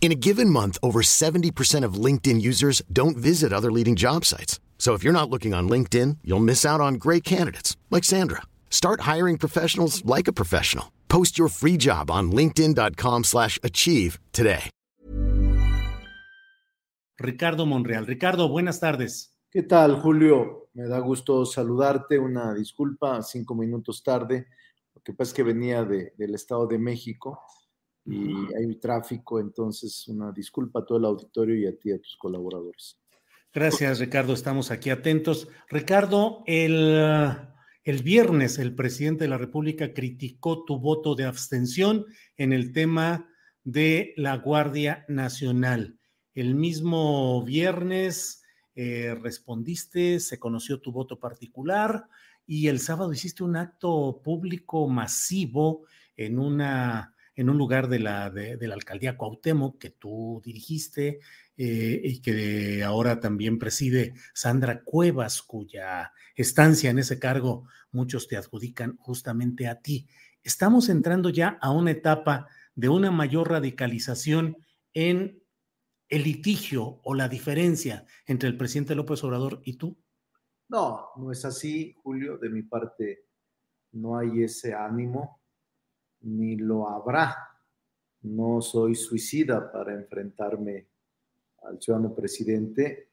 In a given month, over 70% of LinkedIn users don't visit other leading job sites. So if you're not looking on LinkedIn, you'll miss out on great candidates like Sandra. Start hiring professionals like a professional. Post your free job on linkedin.com/achieve today. Ricardo Monreal. Ricardo, buenas tardes. ¿Qué tal, Julio? Me da gusto saludarte. Una disculpa, cinco minutos tarde. Lo que pasa es que venía de, del Estado de México y hay tráfico, entonces una disculpa a todo el auditorio y a ti y a tus colaboradores. Gracias, Ricardo. Estamos aquí atentos. Ricardo, el, el viernes el presidente de la República criticó tu voto de abstención en el tema de la Guardia Nacional. El mismo viernes eh, respondiste, se conoció tu voto particular y el sábado hiciste un acto público masivo en una en un lugar de la, alcaldía Cuauhtémoc que tú dirigiste eh, y que ahora también preside Sandra Cuevas, cuya estancia en ese cargo muchos te adjudican justamente a ti. Estamos entrando ya a una etapa de una mayor radicalización en el litigio o la diferencia entre el presidente López Obrador y tú. No, no es así, Julio. De mi parte, no hay ese ánimo ni lo habrá. No soy suicida para enfrentarme al ciudadano presidente,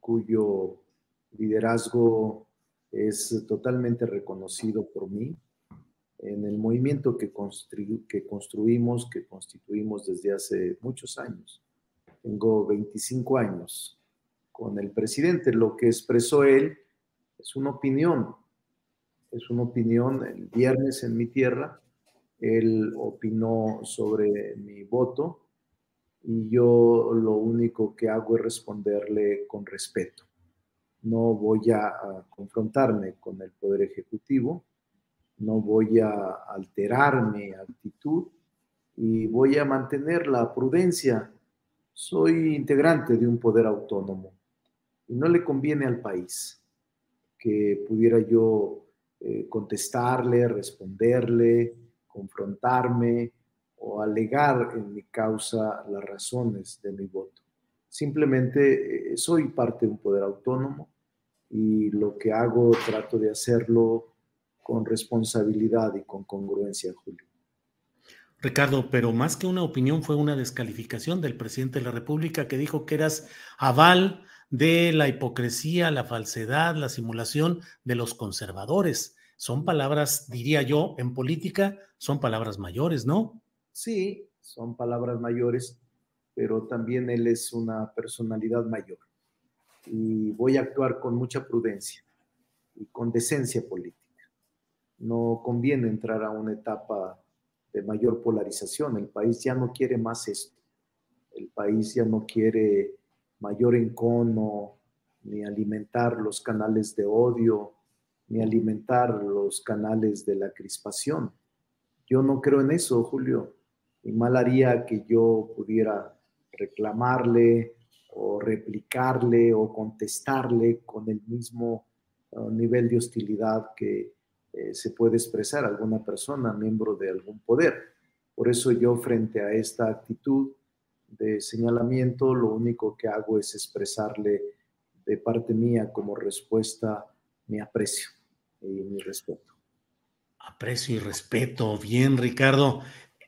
cuyo liderazgo es totalmente reconocido por mí en el movimiento que, construimos, que constituimos desde hace muchos años. Tengo 25 años con el presidente. Lo que expresó él es una opinión, es una opinión el viernes en mi tierra él opinó sobre mi voto y yo lo único que hago es responderle con respeto. No voy a, confrontarme con el Poder Ejecutivo, no voy a alterar mi actitud y voy a mantener la prudencia. Soy integrante de un poder autónomo y no le conviene al país que pudiera yo eh, contestarle, responderle, confrontarme o alegar en mi causa las razones de mi voto. Simplemente eh, soy parte de un poder autónomo y lo que hago trato de hacerlo con responsabilidad y con congruencia, Julio. Ricardo, pero más que una opinión fue una descalificación del presidente de la República que dijo que eras aval de la hipocresía, la falsedad, la simulación de los conservadores son palabras, diría yo, en política, son palabras mayores, ¿no? Sí, son palabras mayores, pero también él es una personalidad mayor. Y voy a actuar con mucha prudencia y con decencia política. No conviene entrar a una etapa de mayor polarización. El país ya no quiere más esto. El país ya no quiere mayor encono, ni alimentar los canales de odio, ni alimentar los canales de la crispación. Yo no creo en eso, Julio, y mal haría que yo pudiera reclamarle o replicarle o contestarle con el mismo uh, nivel de hostilidad que eh, se puede expresar alguna persona, miembro de algún poder. Por eso yo frente a esta actitud de señalamiento, lo único que hago es expresarle de parte mía como respuesta mi aprecio y mi respeto. Aprecio y respeto. Bien, Ricardo.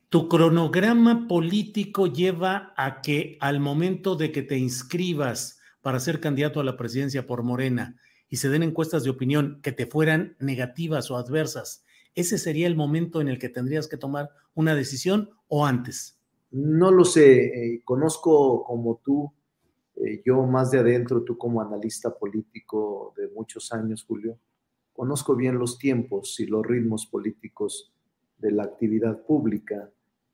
Tu cronograma político lleva a que al momento de que te inscribas para ser candidato a la presidencia por Morena y se den encuestas de opinión que te fueran negativas o adversas, ¿ese sería el momento en el que tendrías que tomar una decisión o antes? No lo sé, eh, conozco como tú, eh, yo más de adentro, tú como analista político de muchos años, Julio, conozco bien los tiempos y los ritmos políticos de la actividad pública.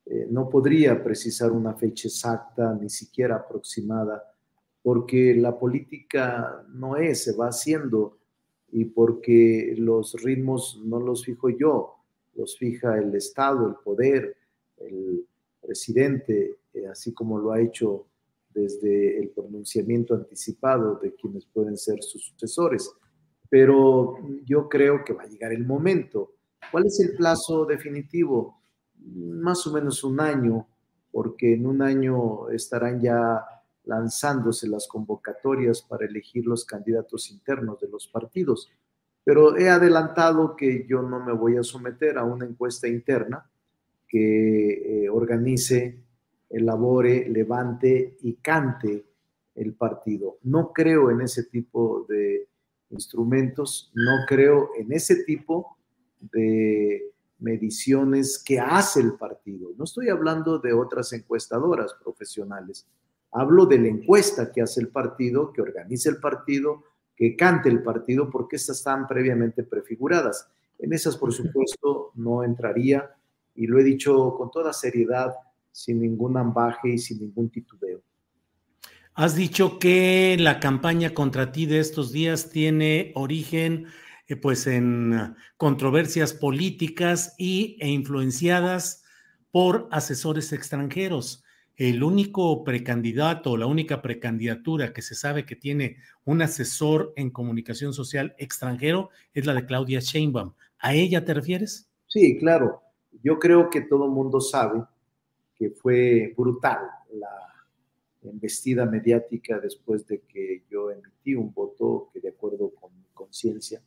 Eh, no podría precisar una fecha exacta, ni siquiera aproximada, porque la política no es, se va haciendo y porque los ritmos no los fijo yo, los fija el Estado, el poder, el presidente, eh, así como lo ha hecho desde el pronunciamiento anticipado de quienes pueden ser sus sucesores. Pero yo creo que va a llegar el momento. ¿Cuál es el plazo definitivo? Más o menos un año, porque en un año estarán ya lanzándose las convocatorias para elegir los candidatos internos de los partidos. Pero he adelantado que yo no me voy a someter a una encuesta interna que eh, organice, elabore, levante y cante el partido. No creo en ese tipo de instrumentos, no creo en ese tipo de mediciones que hace el partido. No estoy hablando de otras encuestadoras profesionales. Hablo de la encuesta que hace el partido, que organiza el partido, que cante el partido, porque estas están previamente prefiguradas. En esas, por supuesto, no entraría y lo he dicho con toda seriedad, sin ningún ambaje y sin ningún titubeo. Has dicho que la campaña contra ti de estos días tiene origen eh, pues en controversias políticas y, e influenciadas por asesores extranjeros el único precandidato, la única precandidatura que se sabe que tiene un asesor en comunicación social extranjero es la de Claudia Sheinbaum. ¿A ella te refieres? Sí, claro. Yo creo que todo el mundo sabe que fue brutal la embestida mediática después de que yo emití un voto que de acuerdo con mi conciencia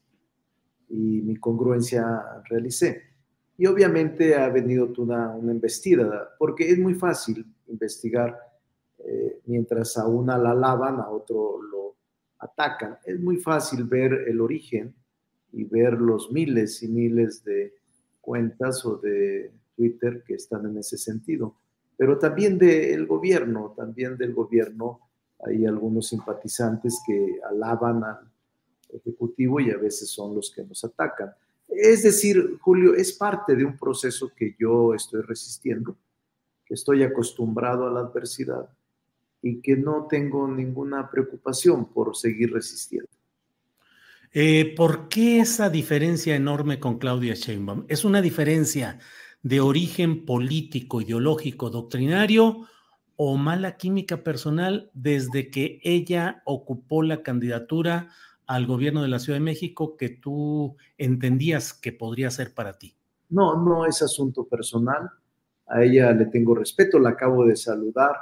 y mi congruencia realicé. Y obviamente ha venido una, una embestida, porque es muy fácil investigar eh, mientras a una la alaban, a otro lo atacan. Es muy fácil ver el origen y ver los miles y miles de cuentas o de Twitter que están en ese sentido. Pero también del gobierno, también del gobierno hay algunos simpatizantes que alaban al Ejecutivo y a veces son los que nos atacan. Es decir, Julio, es parte de un proceso que yo estoy resistiendo que estoy acostumbrado a la adversidad y que no tengo ninguna preocupación por seguir resistiendo. Eh, ¿Por qué esa diferencia enorme con Claudia Sheinbaum? ¿Es una diferencia de origen político, ideológico, doctrinario o mala química personal desde que ella ocupó la candidatura al gobierno de la Ciudad de México que tú entendías que podría ser para ti? No, no es asunto personal a ella le tengo respeto, la acabo de saludar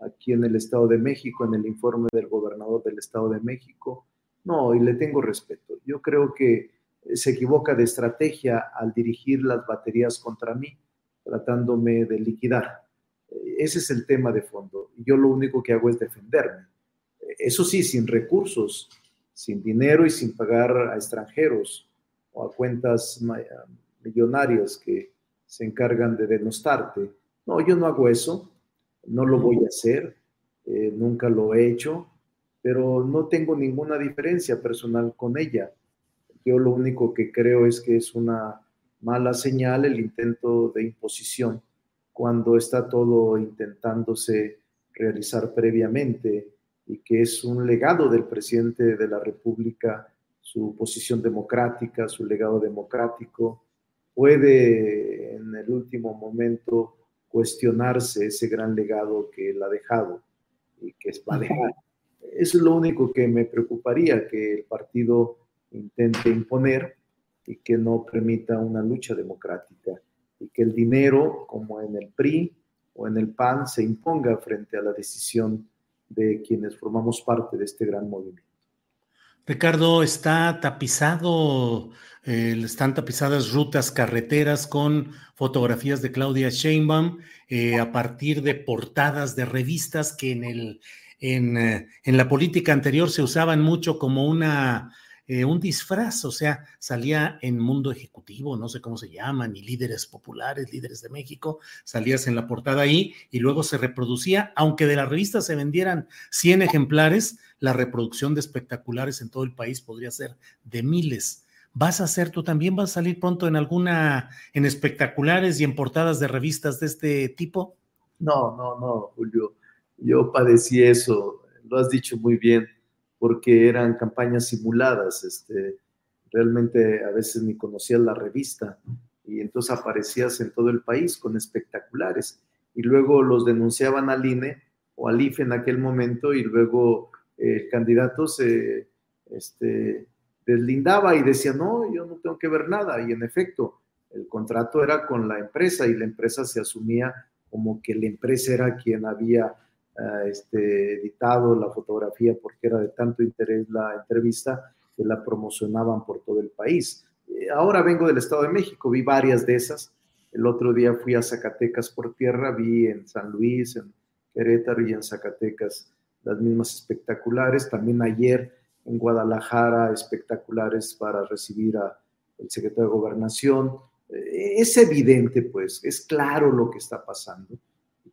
aquí en el Estado de México, en el informe del gobernador del Estado de México. No, y le tengo respeto. Yo creo que se equivoca de estrategia al dirigir las baterías contra mí, tratándome de liquidar. Ese es el tema de fondo. Yo lo único que hago es defenderme. Eso sí, sin recursos, sin dinero y sin pagar a extranjeros o a cuentas millonarias que se encargan de denostarte. No, yo no hago eso, no lo voy a hacer, eh, nunca lo he hecho, pero no tengo ninguna diferencia personal con ella. Yo lo único que creo es que es una mala señal el intento de imposición cuando está todo intentándose realizar previamente y que es un legado del presidente de la República, su posición democrática, su legado democrático, puede en el último momento cuestionarse ese gran legado que él ha dejado y que va a dejar. Es lo único que me preocuparía, que el partido intente imponer y que no permita una lucha democrática y que el dinero, como en el PRI o en el PAN, se imponga frente a la decisión de quienes formamos parte de este gran movimiento. Ricardo, está tapizado, eh, están tapizadas rutas, carreteras con fotografías de Claudia Sheinbaum eh, a partir de portadas de revistas que en el en, eh, en la política anterior se usaban mucho como una eh, un disfraz, o sea, salía en Mundo Ejecutivo, no sé cómo se llaman, y líderes populares, líderes de México, salías en la portada ahí y luego se reproducía, aunque de la revista se vendieran 100 ejemplares, la reproducción de espectaculares en todo el país podría ser de miles. ¿Vas a hacer tú también? ¿Vas a salir pronto en alguna, en espectaculares y en portadas de revistas de este tipo? No, no, no, Julio. Yo padecí eso, lo has dicho muy bien porque eran campañas simuladas. Este, realmente a veces ni conocías la revista y entonces aparecías en todo el país con espectaculares y luego los denunciaban al INE o al IFE en aquel momento y luego el candidato se este, deslindaba y decía, no, yo no tengo que ver nada. Y en efecto, el contrato era con la empresa y la empresa se asumía como que la empresa era quien había este, editado la fotografía porque era de tanto interés la entrevista que la promocionaban por todo el país. Eh, ahora vengo del Estado de México, vi varias de esas. El otro día fui a Zacatecas por tierra, vi en San Luis, en Querétaro y en Zacatecas las mismas espectaculares. También ayer en Guadalajara, espectaculares para recibir al secretario de Gobernación. Eh, es evidente, pues, es claro lo que está pasando.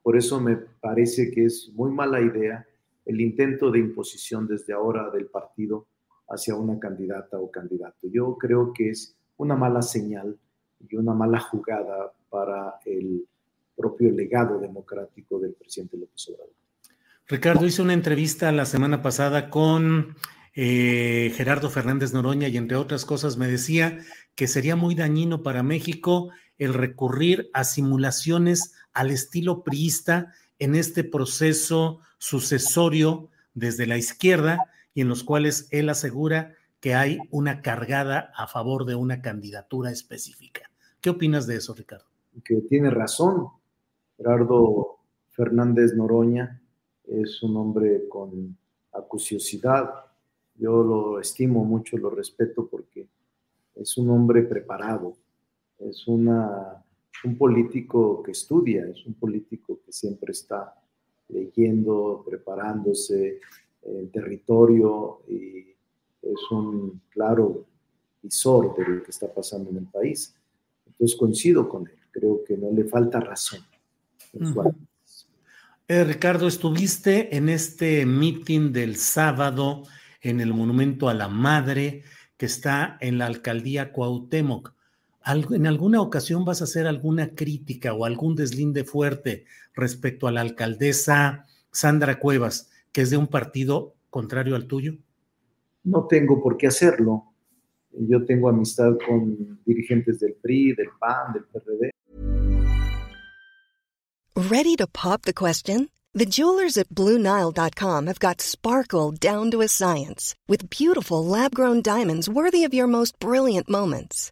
Por eso me parece que es muy mala idea el intento de imposición desde ahora del partido hacia una candidata o candidato. Yo creo que es una mala señal y una mala jugada para el propio legado democrático del presidente López Obrador. Ricardo hizo una entrevista la semana pasada con eh, Gerardo Fernández Noroña y entre otras cosas me decía que sería muy dañino para México el recurrir a simulaciones al estilo priista en este proceso sucesorio desde la izquierda y en los cuales él asegura que hay una cargada a favor de una candidatura específica. ¿Qué opinas de eso, Ricardo? Que tiene razón. Gerardo Fernández Noroña es un hombre con acuciosidad. Yo lo estimo mucho, lo respeto porque es un hombre preparado, es una, un político que estudia, es un político que siempre está leyendo, preparándose el territorio y es un claro visor de lo que está pasando en el país. Entonces coincido con él, creo que no le falta razón. Eh, Ricardo, estuviste en este meeting del sábado en el Monumento a la Madre que está en la alcaldía Cuauhtémoc en alguna ocasión vas a hacer alguna crítica o algún deslinde fuerte respecto a la alcaldesa Sandra Cuevas, que es de un partido contrario al tuyo? No tengo por qué hacerlo. Yo tengo amistad con dirigentes del PRI, del PAN, del PRD. Ready to pop the question? The jewelers at BlueNile.com have got sparkle down to a science with beautiful lab-grown diamonds worthy of your most brilliant moments.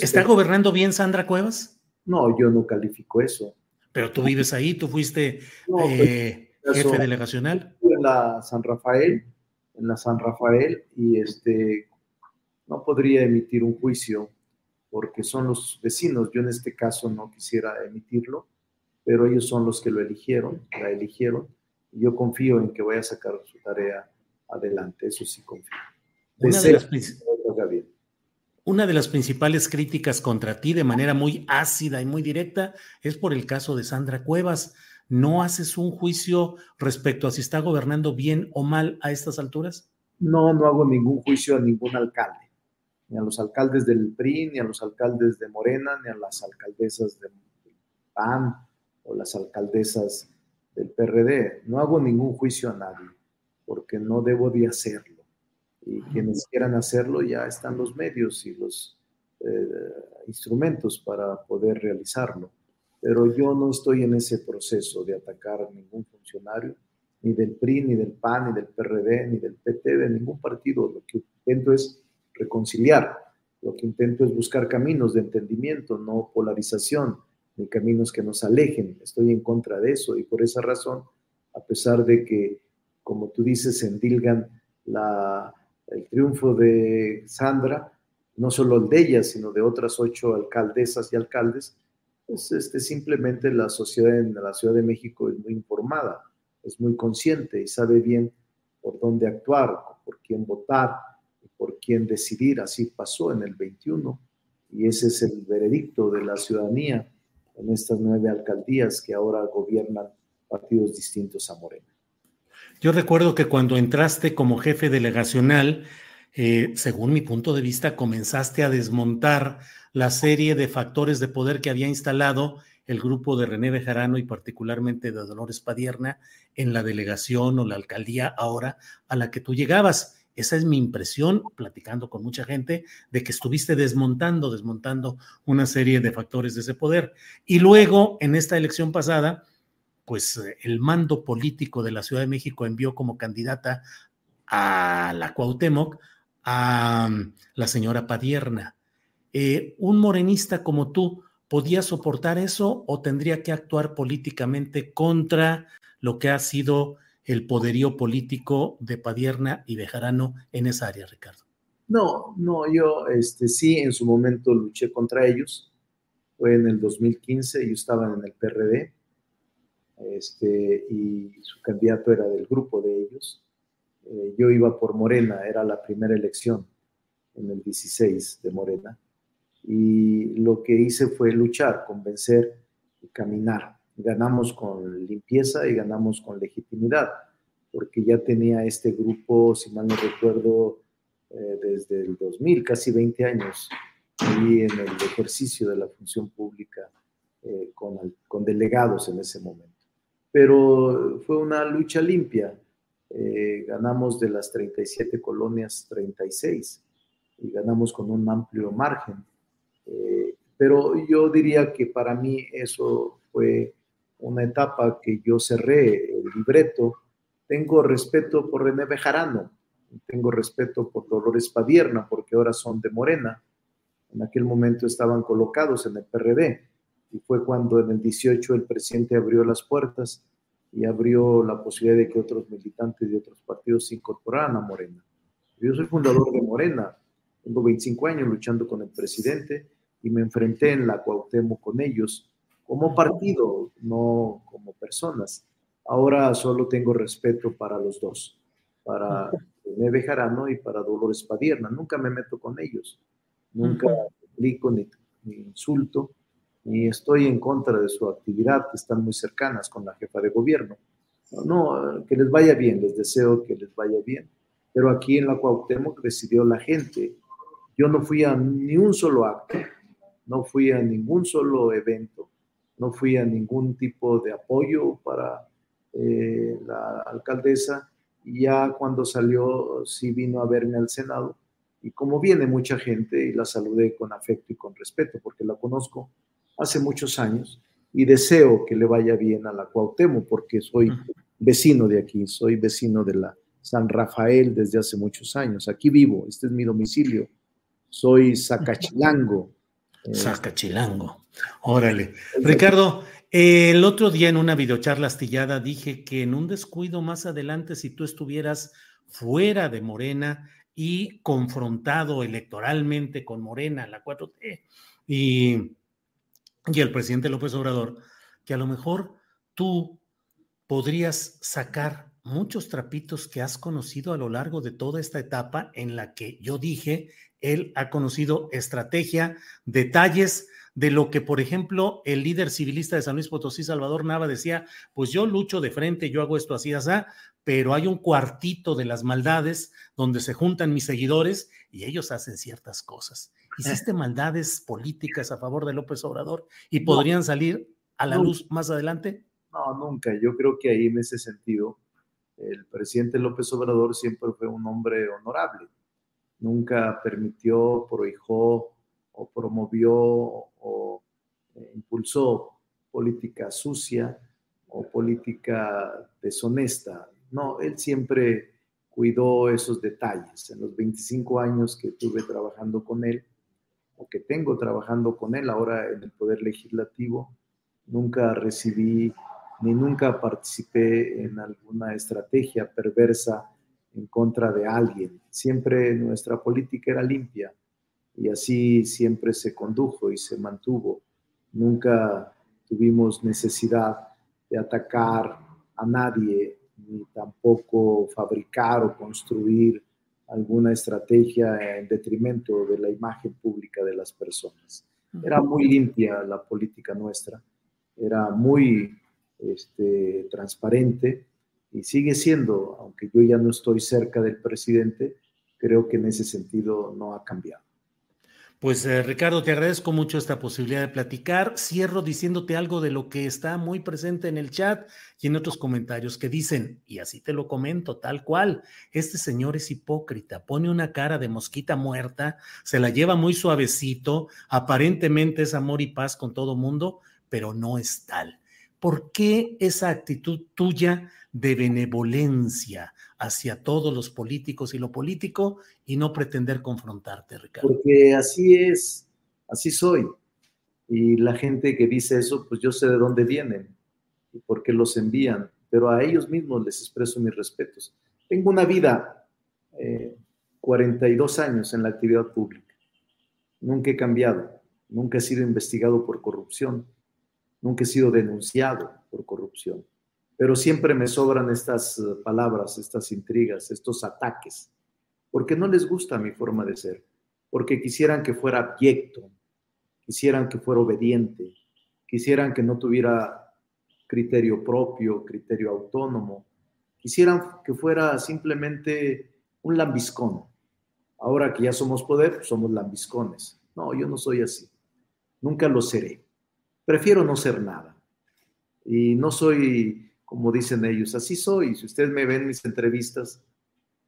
¿Está gobernando bien Sandra Cuevas? No, yo no califico eso. Pero tú vives ahí, tú fuiste eh, pues, jefe delegacional. En la San Rafael, en la San Rafael, y este no podría emitir un juicio porque son los vecinos. Yo en este caso no quisiera emitirlo, pero ellos son los que lo eligieron, la eligieron, y yo confío en que vaya a sacar su tarea adelante, eso sí confío. Una de, las, una de las principales críticas contra ti de manera muy ácida y muy directa es por el caso de Sandra Cuevas. ¿No haces un juicio respecto a si está gobernando bien o mal a estas alturas? No, no hago ningún juicio a ningún alcalde. ni a los alcaldes del PRI, ni a los alcaldes de Morena, ni a las alcaldesas del PAN o las alcaldesas del PRD. No hago ningún juicio a nadie, porque no debo de hacerlo. Y quienes quieran hacerlo ya están los medios y los eh, instrumentos para poder realizarlo. Pero yo no estoy en ese proceso de atacar a ningún funcionario, ni del PRI, ni del PAN, ni del PRD, ni del PT, de ningún partido. Lo que intento es reconciliar, lo que intento es buscar caminos de entendimiento, no polarización, ni caminos que nos alejen. Estoy en contra de eso y por esa razón, a pesar de que, como tú dices, endilgan la, el triunfo de Sandra, no solo el de ella, sino de otras ocho alcaldesas y alcaldes, pues este, simplemente la sociedad en la Ciudad de México es muy informada, es muy consciente y sabe bien por dónde actuar, por quién votar por quién decidir. Así pasó en el 21 y ese es el veredicto de la ciudadanía en estas nueve alcaldías que ahora gobiernan partidos distintos a Morena. Yo recuerdo que cuando entraste como jefe delegacional, eh, según mi punto de vista, comenzaste a desmontar la serie de factores de poder que había instalado el grupo de René Bejarano y particularmente de Dolores Padierna en la delegación o la alcaldía ahora a la que tú llegabas. Esa es mi impresión, platicando con mucha gente, de que estuviste desmontando, desmontando una serie de factores de ese poder. Y luego, en esta elección pasada, pues eh, el mando político de la Ciudad de México envió como candidata a la Cuauhtémoc a mm, la señora Padierna. Eh, ¿Un morenista como tú podía soportar eso o tendría que actuar políticamente contra lo que ha sido el poderío político de Padierna y de Jarano en esa área, Ricardo? No, no, yo este, sí en su momento luché contra ellos. Fue en el 2015, yo estaba en el PRD este, y su candidato era del grupo de ellos. Eh, yo iba por Morena, era la primera elección en el 16 de Morena. Y lo que hice fue luchar, convencer y caminar ganamos con limpieza y ganamos con legitimidad, porque ya tenía este grupo, si mal no recuerdo, eh, desde el 2000, casi 20 años, y en el ejercicio de la función pública eh, con, con, delegados en ese momento. Pero fue una lucha limpia. Eh, ganamos de las 37 colonias 36 y ganamos con un amplio margen. pero yo diría que para mí eso fue una etapa que yo cerré el libreto, tengo respeto por René Bejarano, tengo respeto por Dolores Padierna, porque ahora son de Morena. En aquel momento estaban colocados en el PRD y fue cuando en el 18 el presidente abrió las puertas y abrió la posibilidad de que otros militantes de otros partidos se incorporaran a Morena. Yo soy fundador de Morena, tengo 25 años luchando con el presidente y me enfrenté en la Cuauhtémoc con ellos como partido, no como personas. Ahora solo tengo respeto para los dos, para Neve Jarano y para Dolores Padierna. Nunca me meto con ellos, nunca explico ni, insulto, ni estoy en contra de su actividad, que están muy cercanas con la jefa de gobierno. No, que les vaya bien, les deseo que les vaya bien. Pero aquí en la Cuauhtémoc decidió la gente. Yo no fui a ni un solo acto, no fui a ningún solo evento no fui a ningún tipo de apoyo para eh, la alcaldesa y ya cuando salió sí vino a verme al Senado y como viene mucha gente y la saludé con afecto y con respeto porque la conozco hace muchos años y deseo que le vaya bien a la Cuauhtémoc porque soy vecino de aquí, soy vecino de la San Rafael desde hace muchos años. Aquí vivo, este es mi domicilio. Soy Zacachilango. Zacachilango. Órale. Ricardo, el otro día en una videocharla astillada dije que en un descuido más adelante, si tú estuvieras fuera de Morena y confrontado electoralmente con Morena, la 4T, y, y el presidente López Obrador, que a lo mejor tú podrías sacar muchos trapitos que has conocido a lo largo de toda esta etapa en la que yo dije, él ha conocido estrategia, detalles de lo que, por ejemplo, el líder civilista de San Luis Potosí, Salvador Nava, decía, pues yo lucho de frente, yo hago esto así, así, pero hay un cuartito de las maldades donde se juntan mis seguidores y ellos hacen ciertas cosas. Hiciste maldades políticas a favor de López Obrador y podrían salir a la luz más adelante. No, nunca. Yo creo que ahí en ese sentido, el presidente López Obrador siempre fue un hombre honorable. Nunca permitió, prohijó o promovió o eh, impulsó política sucia o política deshonesta. No, él siempre cuidó esos detalles. En los 25 años que tuve trabajando con él, o que tengo trabajando con él ahora en el Poder Legislativo, nunca recibí ni nunca participé en alguna estrategia perversa en contra de alguien. Siempre nuestra política era limpia y así siempre se condujo y se mantuvo. Nunca tuvimos necesidad de atacar a nadie ni tampoco fabricar o construir alguna estrategia en detrimento de la imagen pública de las personas. Era muy limpia la política nuestra, era muy este, transparente y sigue siendo, aunque yo ya no estoy cerca del presidente, creo que en ese sentido no ha cambiado. Pues eh, Ricardo, te agradezco mucho esta posibilidad de platicar. Cierro diciéndote algo de lo que está muy presente en el chat y en otros comentarios que dicen, y así te lo comento, tal cual, este señor es hipócrita, pone una cara de mosquita muerta, se la lleva muy suavecito, aparentemente es amor y paz con todo mundo, pero no es tal. ¿Por qué esa actitud tuya de benevolencia hacia todos los políticos y lo político y no pretender confrontarte, Ricardo? Porque así es, así soy. Y la gente que dice eso, pues yo sé de dónde vienen y por qué los envían, pero a ellos mismos les expreso mis respetos. Tengo una vida, 42 eh, años en la actividad pública. Nunca he cambiado, nunca he sido investigado por corrupción nunca he sido denunciado por corrupción, pero siempre me sobran estas eh, palabras, estas intrigas, estos ataques, porque no les gusta mi forma de ser, porque quisieran que fuera abyecto, quisieran que fuera obediente, quisieran que no tuviera criterio propio, criterio autónomo, quisieran que fuera simplemente un lambiscón. Ahora que ya somos poder, somos lambiscones. No, yo no soy así. Nunca lo seré. Prefiero no ser nada. Y no soy, como dicen ellos, así soy. Si ustedes me ven en mis entrevistas,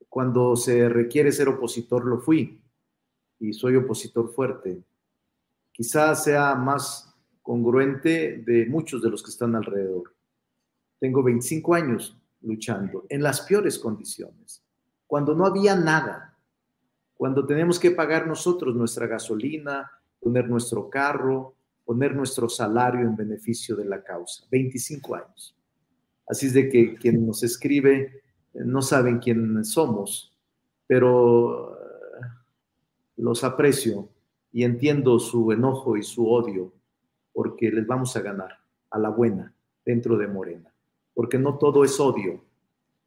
cuando se requiere ser opositor, lo fui. Y soy opositor fuerte. Quizás sea más congruente de muchos de los que están alrededor. Tengo 25 años luchando en las peores condiciones, cuando no había nada, cuando tenemos que pagar nosotros nuestra gasolina, poner nuestro carro, poner nuestro salario en beneficio de la causa. 25 años. Así es de que quien nos escribe eh, no saben quién somos, pero eh, los aprecio y entiendo su enojo y su odio porque les vamos a ganar a la buena dentro de Morena. Porque no todo es odio,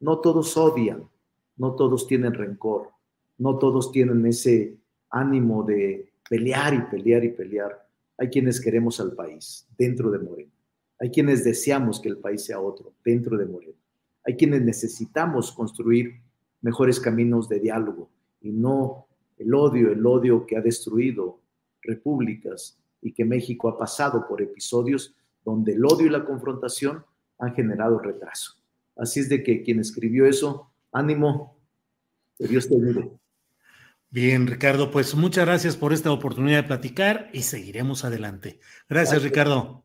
no todos odian, no todos tienen rencor, no todos tienen ese ánimo de pelear y pelear y pelear hay quienes queremos al país dentro de Morena. Hay quienes deseamos que el país sea otro dentro de Morena. Hay quienes necesitamos construir mejores caminos de diálogo y no el odio, el odio que ha destruido repúblicas y que México ha pasado por episodios donde el odio y la confrontación han generado retraso. Así es de que quien escribió eso, ánimo, que Dios te ayude. Bien, Ricardo, pues muchas gracias por esta oportunidad de platicar y seguiremos adelante. Gracias, Ricardo.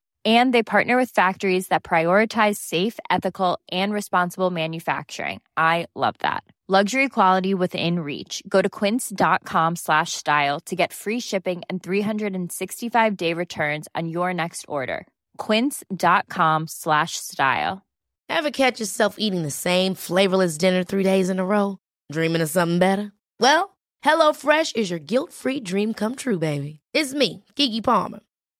and they partner with factories that prioritize safe ethical and responsible manufacturing i love that Luxury quality within reach. Go to quince.com slash style to get free shipping and 365 day returns on your next order. Quince.com slash style. Ever catch yourself eating the same flavorless dinner three days in a row? Dreaming of something better? Well, hello fresh is your guilt free dream come true, baby. It's me, gigi Palmer.